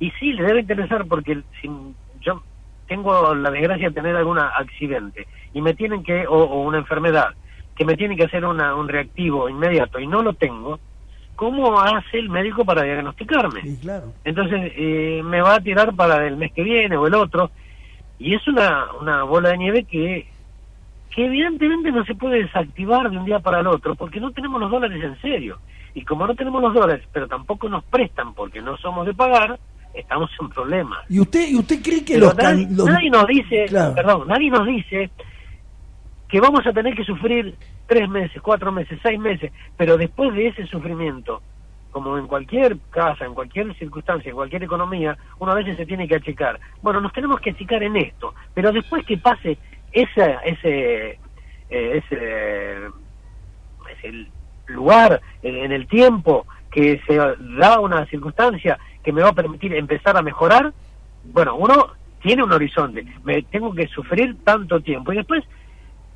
Y sí, le debe interesar porque si yo tengo la desgracia de tener algún accidente y me tienen que, o, una enfermedad, que me tiene que hacer una, un reactivo inmediato y no lo tengo, ¿cómo hace el médico para diagnosticarme? claro. Entonces eh, me va a tirar para el mes que viene o el otro, y es una, una bola de nieve que, que evidentemente no se puede desactivar de un día para el otro, porque no tenemos los dólares en serio. Y como no tenemos los dólares, pero tampoco nos prestan porque no somos de pagar, estamos en problemas. ¿Y usted, y usted cree que los, nadie, nos dice, perdón, nadie nos dice que vamos a tener que sufrir tres meses, cuatro meses, seis meses, pero después de ese sufrimiento, como en cualquier casa, en cualquier circunstancia, en cualquier economía, uno a veces se tiene que achicar. Bueno, nos tenemos que achicar en esto, pero después que pase ese, ese, eh, ese, ese lugar en el tiempo que se da una circunstancia que me va a permitir empezar a mejorar, bueno, uno tiene un horizonte, me tengo que sufrir tanto tiempo y después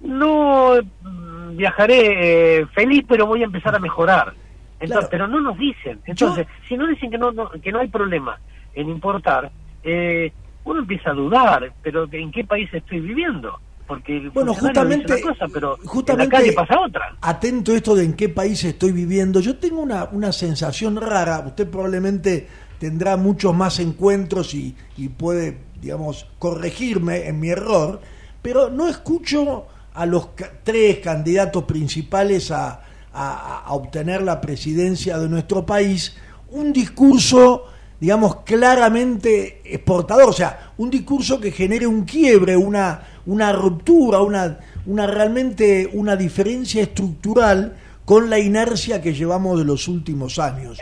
no mm, viajaré eh, feliz, pero voy a empezar a mejorar. Entonces, Pero no nos dicen. Entonces, si no dicen que no, que no hay problema en importar, eh, uno empieza a dudar, pero ¿en qué país estoy viviendo? Porque bueno, justamente, una cosa, pero justamente en la calle pasa otra. Atento a esto de en qué país estoy viviendo, yo tengo una, una sensación rara, usted probablemente tendrá muchos más encuentros y, y puede, digamos, corregirme en mi error, pero no escucho a los tres candidatos principales a, a, obtener la presidencia de nuestro país un discurso, digamos, claramente exportador, o sea, un discurso que genere un quiebre, una, una ruptura, una, una realmente una diferencia estructural con la inercia que llevamos de los últimos años.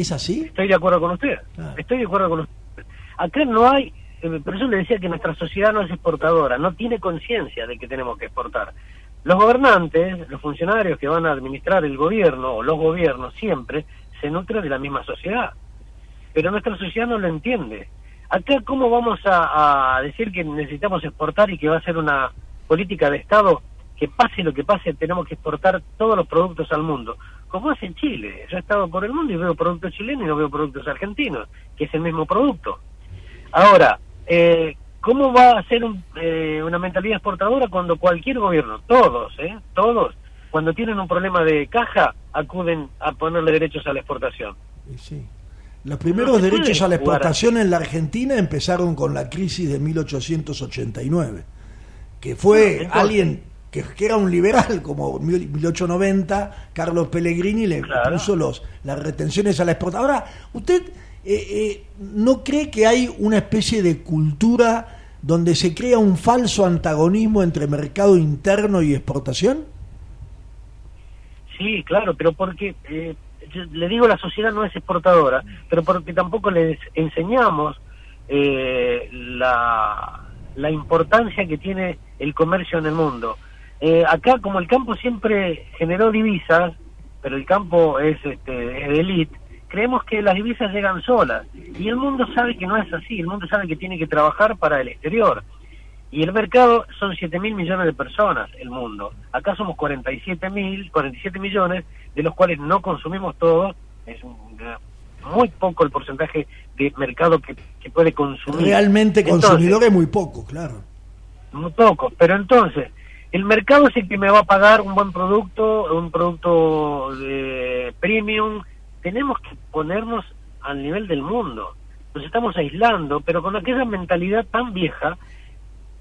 ¿Es así? Estoy de acuerdo con usted. Ah. Estoy de acuerdo con usted. Acá no hay, eh, por eso le decía que nuestra sociedad no es exportadora, no tiene conciencia de que tenemos que exportar. Los gobernantes, los funcionarios que van a administrar el gobierno o los gobiernos siempre se nutren de la misma sociedad. Pero nuestra sociedad no lo entiende. Acá, ¿cómo vamos a, decir que necesitamos exportar y que va a ser una política de Estado que pase lo que pase, tenemos que exportar todos los productos al mundo? Como hace en Chile. Yo he estado por el mundo y veo productos chilenos y no veo productos argentinos, que es el mismo producto. Ahora, eh, ¿Cómo va a ser eh, una mentalidad exportadora cuando cualquier gobierno, todos, eh, todos, cuando tienen un problema de caja, acuden a ponerle derechos a la exportación? Sí. Los primeros derechos a la exportación en la Argentina empezaron con la crisis de 1889, que fue alguien que, era un liberal como 1890, Carlos Pellegrini le puso los, las retenciones a la exportación. Ahora, usted eh, eh, ¿no cree que hay una especie de cultura donde se crea un falso antagonismo entre mercado interno y exportación? Sí, claro, pero porque, eh, le digo, la sociedad no es exportadora, pero porque tampoco les enseñamos eh, la, la importancia que tiene el comercio en el mundo. Acá, como el campo siempre generó divisas, pero el campo es, este, es de élite, creemos que las divisas llegan solas. Y el mundo sabe que no es así, el mundo sabe que tiene que trabajar para el exterior. Y el mercado son 7 mil millones de personas, el mundo. Acá somos 47 mil, 47 millones, de los cuales no consumimos todo. Es muy poco el porcentaje de mercado que, puede consumir. Realmente consumidor es muy poco, claro. Muy poco, pero entonces, el mercado es el que me va a pagar un buen producto, un producto de premium, tenemos que ponernos al nivel del mundo. Nos estamos aislando, pero con aquella mentalidad tan vieja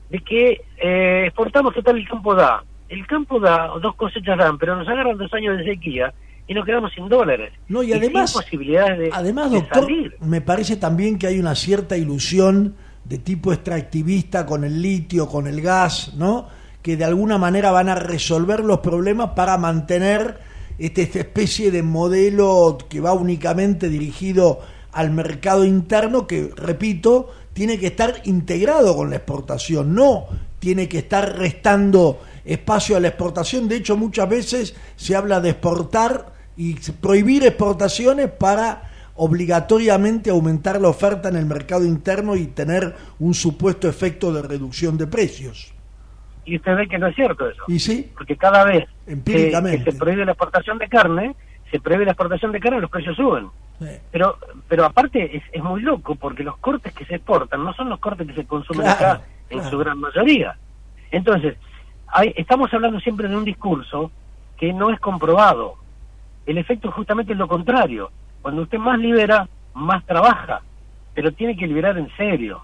de que eh, exportamos total el campo da. El campo da, dos cosechas dan, pero nos agarran dos años de sequía y nos quedamos sin dólares. No, y además, posibilidades de, además doctor, me parece también que hay una cierta ilusión de tipo extractivista con el litio, con el gas, ¿no? Que de alguna manera van a resolver los problemas para mantener este, esta especie de modelo que va únicamente dirigido al mercado interno que, repito, tiene que estar integrado con la exportación, no tiene que estar restando espacio a la exportación. De hecho, muchas veces se habla de exportar y prohibir exportaciones para obligatoriamente aumentar la oferta en el mercado interno y tener un supuesto efecto de reducción de precios. Y usted ve que no es cierto eso. ¿Y sí? Porque cada vez que, se prohíbe la exportación de carne, se prohíbe la exportación de carne, los precios suben. Pero pero aparte es, es, muy loco porque los cortes que se exportan no son los cortes que se consumen acá en su gran mayoría. Entonces, hay, estamos hablando siempre de un discurso que no es comprobado. El efecto justamente es lo contrario. Cuando usted más libera, más trabaja, pero tiene que liberar en serio.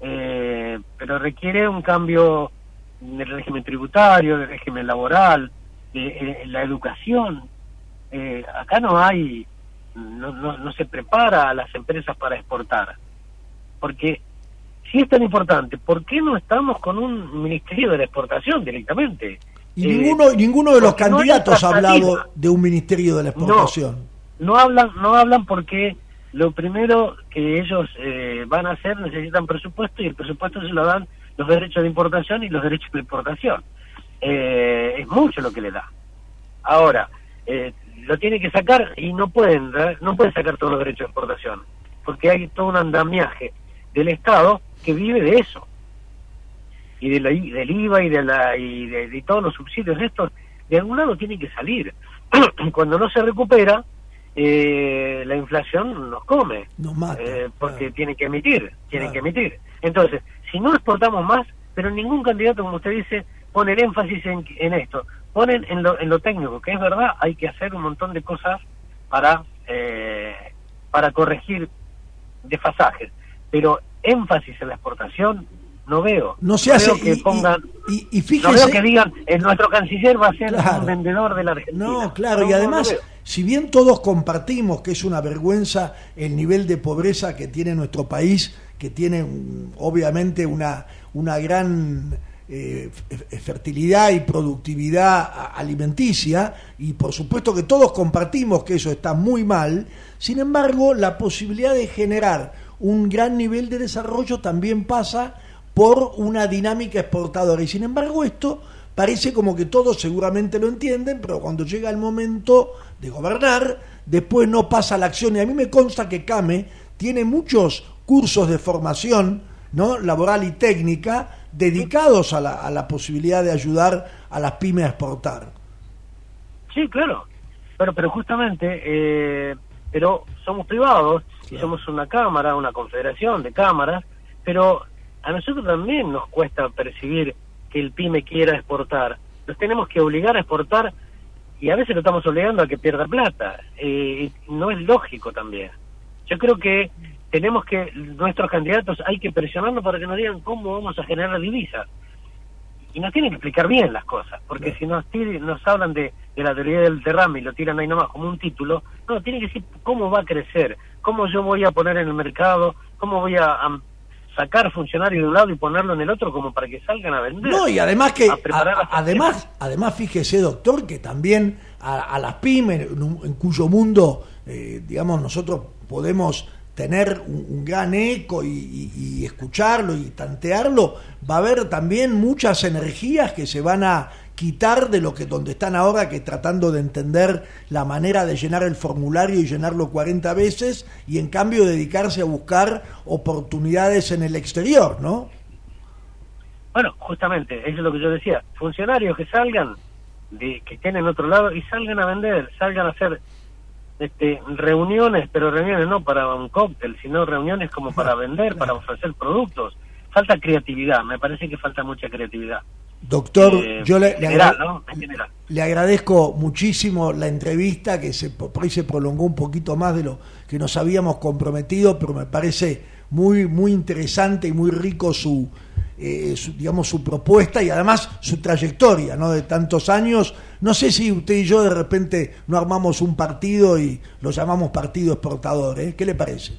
Eh, pero requiere un cambio del régimen tributario, del régimen laboral, de, eh, la educación. Eh, acá no hay, no, no, se prepara a las empresas para exportar. Porque si es tan importante, ¿por qué no estamos con un ministerio de la exportación directamente? Y ninguno, eh, ninguno de los candidatos ha hablado de un ministerio de la exportación. no hablan, no hablan porque lo primero que ellos eh, van a hacer necesitan presupuesto y el presupuesto se lo dan los derechos de importación y los derechos de importación. Eh, es mucho lo que le da. Ahora, eh, lo tiene que sacar y no pueden no pueden sacar todos los derechos de exportación porque hay todo un andamiaje del Estado que vive de eso. Y de del IVA y de la y de, todos los subsidios estos de algún lado tienen que salir. Cuando no se recupera eh, la inflación nos come eh, porque tiene que emitir tienen que emitir. Entonces si no exportamos más pero ningún candidato como usted dice pone el énfasis en, en esto ponen en lo, en lo técnico que es verdad hay que hacer un montón de cosas para eh, para corregir desfasajes pero énfasis en la exportación no veo. No se hace. que pongan. Y, fíjese, no veo que digan, el, nuestro canciller va a ser un vendedor de la Argentina. No, claro, y además, si bien todos compartimos que es una vergüenza el nivel de pobreza que tiene nuestro país, que tiene obviamente una, una gran eh, fertilidad y productividad alimenticia, y por supuesto que todos compartimos que eso está muy mal, sin embargo, la posibilidad de generar un gran nivel de desarrollo también pasa por una dinámica exportadora. Y sin embargo esto parece como que todos seguramente lo entienden, pero cuando llega el momento de gobernar, después no pasa la acción. Y a mí me consta que CAME tiene muchos cursos de formación ¿no? laboral y técnica dedicados a la, a la posibilidad de ayudar a las pymes a exportar. Sí, claro. Pero, pero justamente, eh, pero somos privados y somos una cámara, una confederación de cámaras, pero a nosotros también nos cuesta percibir que el pyme quiera exportar. Los tenemos que obligar a exportar y a veces lo estamos obligando a que pierda plata. Eh, no es lógico también. Yo creo que tenemos que, nuestros candidatos hay que presionarnos para que nos digan cómo vamos a generar divisas. Y nos tienen que explicar bien las cosas, porque si nos, nos hablan de, de, la teoría del derrame y lo tiran ahí nomás como un título, no, tienen que decir cómo va a crecer, cómo yo voy a poner en el mercado, cómo voy a sacar funcionarios de un lado y ponerlo en el otro como para que salgan a vender. No, y además que, además, además fíjese doctor, que también a, las pymes, en, cuyo mundo, eh, digamos, nosotros podemos tener un, gran eco y, escucharlo y tantearlo, va a haber también muchas energías que se van a quitar de lo que donde están ahora, que tratando de entender la manera de llenar el formulario y llenarlo 40 veces, y en cambio dedicarse a buscar oportunidades en el exterior, ¿no? Bueno, justamente, eso es lo que yo decía, funcionarios que salgan, de, que estén en otro lado y salgan a vender, salgan a hacer este, reuniones, pero reuniones no para un cóctel, sino reuniones como para vender, para ofrecer productos. Falta creatividad, me parece que falta mucha creatividad. Doctor, eh, yo le, le, agradezco muchísimo la entrevista, que se, por ahí se prolongó un poquito más de lo que nos habíamos comprometido, pero me parece muy, muy interesante y muy rico su, eh, digamos, su propuesta y además su trayectoria ¿no? de tantos años. No sé si usted y yo de repente no armamos un partido y lo llamamos partido exportador. ¿eh? ¿Qué le parece?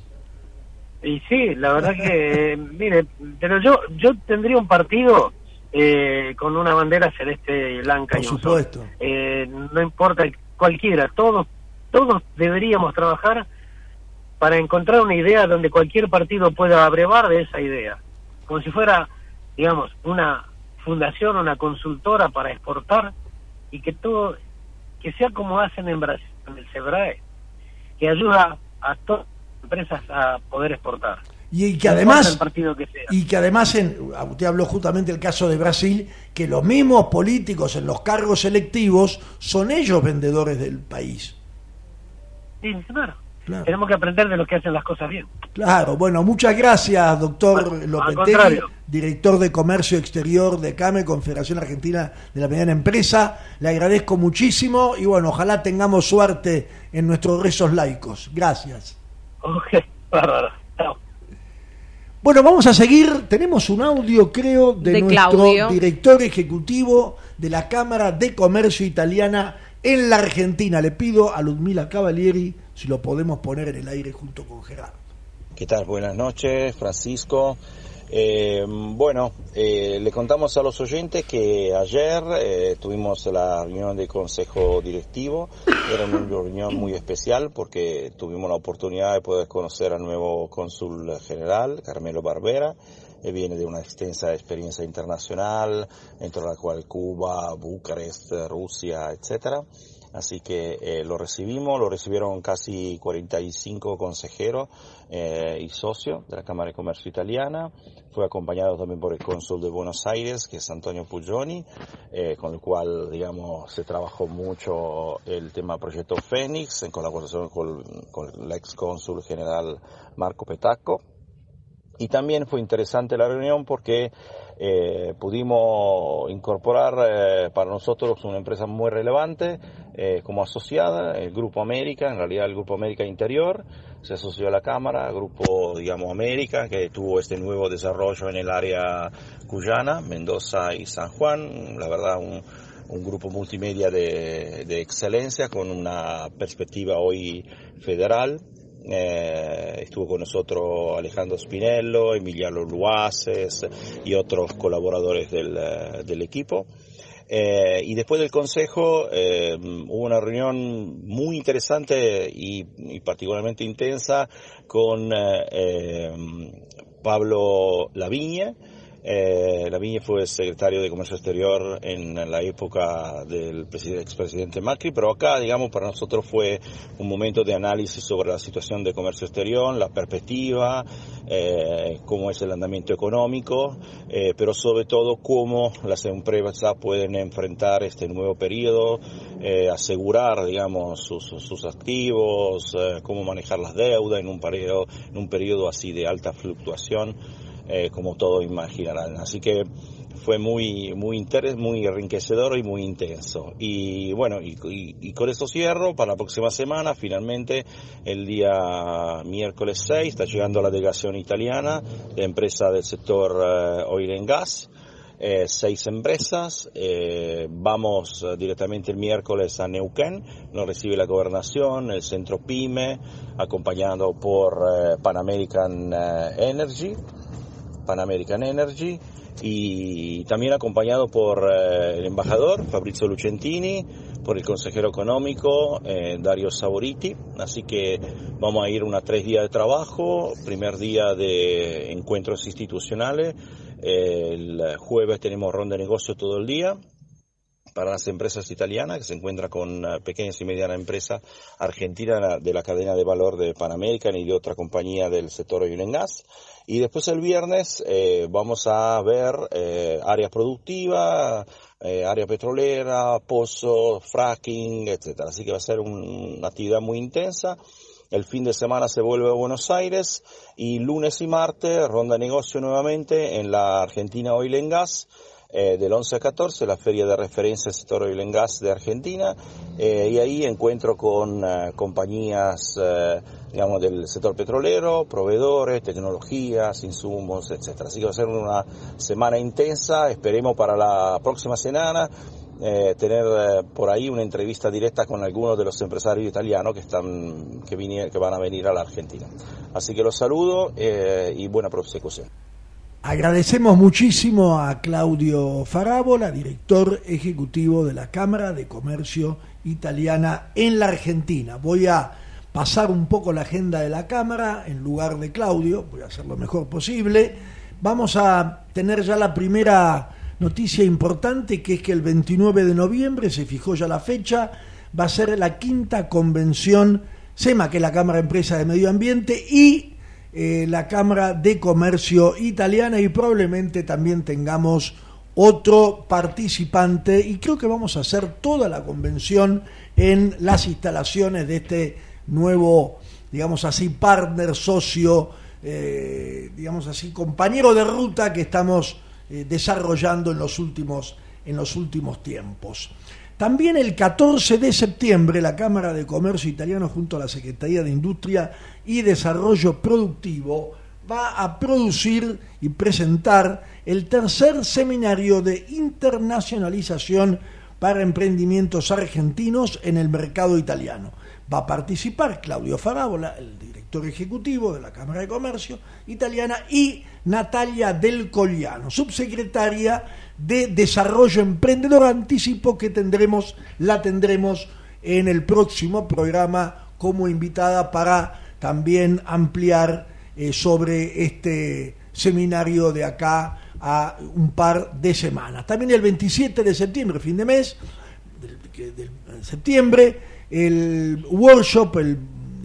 Y sí, la verdad que, mire, pero yo, yo tendría un partido eh, con una bandera celeste y blanca. Por supuesto. Eh, no importa cualquiera, todos, todos deberíamos trabajar para encontrar una idea donde cualquier partido pueda abrevar de esa idea. Como si fuera digamos, una fundación, una consultora para exportar y que todo, que sea como hacen en Brasil, en el SEBRAE, que ayuda a todas las empresas a poder exportar. Y que además, y que además en, usted habló justamente el caso de Brasil, que los mismos políticos en los cargos selectivos son ellos vendedores del país. Sí, claro. Tenemos que aprender de los que hacen las cosas bien. Claro, bueno, muchas gracias, doctor Lopetegui, director de Comercio Exterior de CAME, Confederación Argentina de la Mediana Empresa. Le agradezco muchísimo y bueno, ojalá tengamos suerte en nuestros rezos laicos. Gracias. Ok, bárbaro. Bueno, vamos a seguir. Tenemos un audio, creo, de, nuestro director ejecutivo de la Cámara de Comercio Italiana en la Argentina. Le pido a Ludmila Cavalieri si lo podemos poner en el aire junto con Gerardo. ¿Qué tal? Buenas noches, Francisco. Eh, bueno, eh, le contamos a los oyentes que ayer eh, tuvimos la reunión del Consejo Directivo. Era una reunión muy especial porque tuvimos la oportunidad de poder conocer al nuevo cónsul general, Carmelo Barbera. Él viene de una extensa experiencia internacional, entre la cual Cuba, Bucarest, Rusia, etcétera. Así que eh, lo recibimos, lo recibieron casi 45 consejeros eh, y socios de la Cámara de Comercio Italiana. Fue acompañado también por el cónsul de Buenos Aires, que es Antonio Puglioni, eh, con el cual, digamos, se trabajó mucho el tema Proyecto Fénix en colaboración con, con el ex cónsul general Marco Petacco. Y también fue interesante la reunión porque eh, pudimos incorporar eh, para nosotros una empresa muy relevante eh, como asociada, el Grupo América, en realidad el Grupo América Interior, se asoció a la Cámara, Grupo, digamos, América, que tuvo este nuevo desarrollo en el área cuyana, Mendoza y San Juan, la verdad un, un grupo multimedia de, de excelencia con una perspectiva hoy federal, eh, estuvo con nosotros Alejandro Spinello, Emiliano Luaces y otros colaboradores del, eh, del equipo. Eh, y después del consejo eh, hubo una reunión muy interesante y, y particularmente intensa con eh, Pablo Laviña, eh, Lavigne fue secretario de Comercio Exterior en la época del expresidente Macri, pero acá, digamos, para nosotros fue un momento de análisis sobre la situación de comercio exterior, la perspectiva, eh, cómo es el andamiento económico, eh, pero sobre todo cómo las empresas pueden enfrentar este nuevo periodo, eh, asegurar, digamos, sus, sus activos, eh, cómo manejar las deudas en un periodo, en un periodo así de alta fluctuación eh, como todos imaginarán. Así que fue muy, muy, interes, muy enriquecedor y muy intenso. Y bueno, y, y, y, con eso cierro para la próxima semana. Finalmente, el día miércoles 6, está llegando la delegación italiana de empresa del sector eh, oil and gas. Eh, seis empresas. Eh, vamos directamente el miércoles a Neuquén. Nos recibe la gobernación, el centro PYME, acompañado por eh, Pan American Energy. Pan American Energy y también acompañado por eh, el embajador Fabrizio Lucentini, por el consejero económico eh, Dario Saboriti. Así que vamos a ir unos tres días de trabajo, primer día de encuentros institucionales, eh, el jueves tenemos ronda de negocio todo el día para las empresas italianas que se encuentra con pequeñas y medianas empresas argentinas de la cadena de valor de Pan American y de otra compañía del sector oil and gas. Y después el viernes eh, vamos a ver eh, áreas productivas, eh, área petrolera, pozos, fracking, etcétera. Así que va a ser un, una actividad muy intensa. El fin de semana se vuelve a Buenos Aires y lunes y martes ronda negocio nuevamente en la Argentina Oil and Gas eh, del 11 a 14, la feria de referencia del sector oil and gas de Argentina, eh, y ahí encuentro con uh, compañías, uh, digamos, del sector petrolero, proveedores, tecnologías, insumos, etcétera. Así que va a ser una semana intensa, esperemos para la próxima semana. Eh, tener eh, por ahí una entrevista directa con algunos de los empresarios italianos que están que, vine, que van a venir a la Argentina. Así que los saludo eh, y buena prosecución. Agradecemos muchísimo a Claudio Farabola, director ejecutivo de la Cámara de Comercio Italiana en la Argentina. Voy a pasar un poco la agenda de la Cámara en lugar de Claudio, voy a hacer lo mejor posible. Vamos a tener ya la primera noticia importante, que es que el 29 de noviembre se fijó ya la fecha, va a ser la quinta convención SEMA, que es la Cámara de Empresa de Medio Ambiente, y eh, la Cámara de Comercio Italiana y probablemente también tengamos otro participante y creo que vamos a hacer toda la convención en las instalaciones de este nuevo, digamos así, partner, socio, eh, digamos así, compañero de ruta que estamos eh, desarrollando en los últimos en los últimos tiempos. También el 14 de septiembre la Cámara de Comercio Italiano junto a la Secretaría de Industria y Desarrollo Productivo va a producir y presentar el tercer seminario de internacionalización para emprendimientos argentinos en el mercado italiano. Va a participar Claudio Farabola, el director director ejecutivo de la Cámara de Comercio italiana, y Natalia Del Cogliano, subsecretaria de Desarrollo Emprendedor. Anticipo que tendremos, la tendremos en el próximo programa como invitada para también ampliar eh, sobre este seminario de acá a un par de semanas. También el 27 de septiembre, fin de mes, del, septiembre, el workshop, el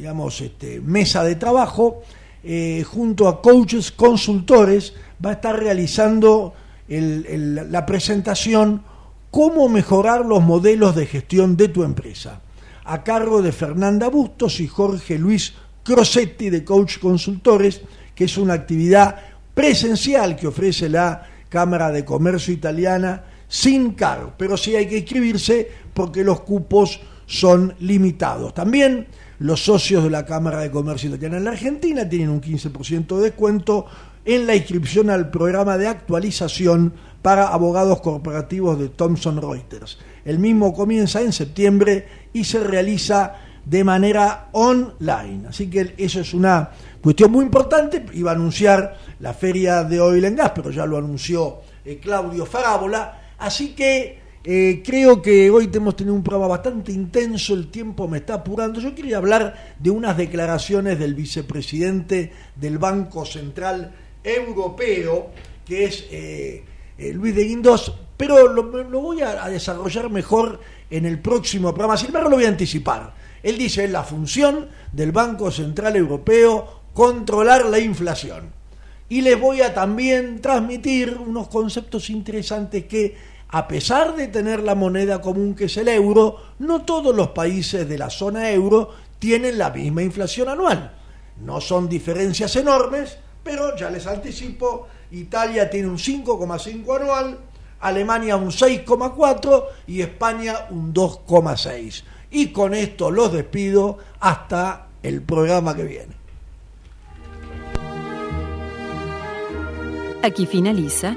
digamos, este, mesa de trabajo, eh, junto a coaches consultores, va a estar realizando la presentación Cómo mejorar los modelos de gestión de tu empresa, a cargo de Fernanda Bustos y Jorge Luis Crosetti de Coach Consultores, que es una actividad presencial que ofrece la Cámara de Comercio Italiana sin cargo, pero sí hay que inscribirse porque los cupos son limitados. También los socios de la Cámara de Comercio Italiana en la Argentina tienen un 15% de descuento en la inscripción al programa de actualización para abogados corporativos de Thomson Reuters. El mismo comienza en septiembre y se realiza de manera online. Así que eso es una cuestión muy importante. Iba a anunciar la feria de Oil and Gas, pero ya lo anunció eh, Claudio Farábola. Así que eh, creo que hoy hemos tenido un programa bastante intenso, el tiempo me está apurando. Yo quería hablar de unas declaraciones del vicepresidente del Banco Central Europeo, que es eh, Luis de Guindos, pero lo, voy a, a, desarrollar mejor en el próximo programa. Sin embargo, lo voy a anticipar. Él dice, es la función del Banco Central Europeo controlar la inflación. Y les voy a también transmitir unos conceptos interesantes que, a pesar de tener la moneda común que es el euro, no todos los países de la zona euro tienen la misma inflación anual. No son diferencias enormes, pero ya les anticipo, Italia tiene un 5,5 anual, Alemania un 6,4 y España un 2,6. Y con esto los despido hasta el programa que viene. Aquí finaliza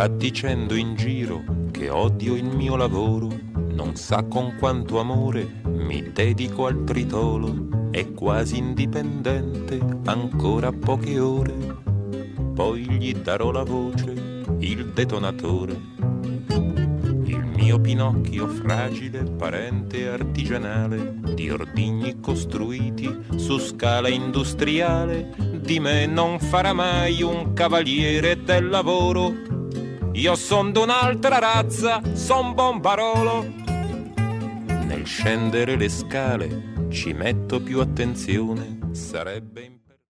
Va dicendo in giro che odio il mio lavoro, non sa con quanto amore mi dedico al tritolo, è quasi indipendente, ancora poche ore, poi gli darò la voce, il detonatore. Il mio Pinocchio fragile, parente artigianale, di ordigni costruiti su scala industriale, di me non farà mai un cavaliere del lavoro io son d'un'altra razza, son bombarolo. Nel scendere le scale ci metto più attenzione, sarebbe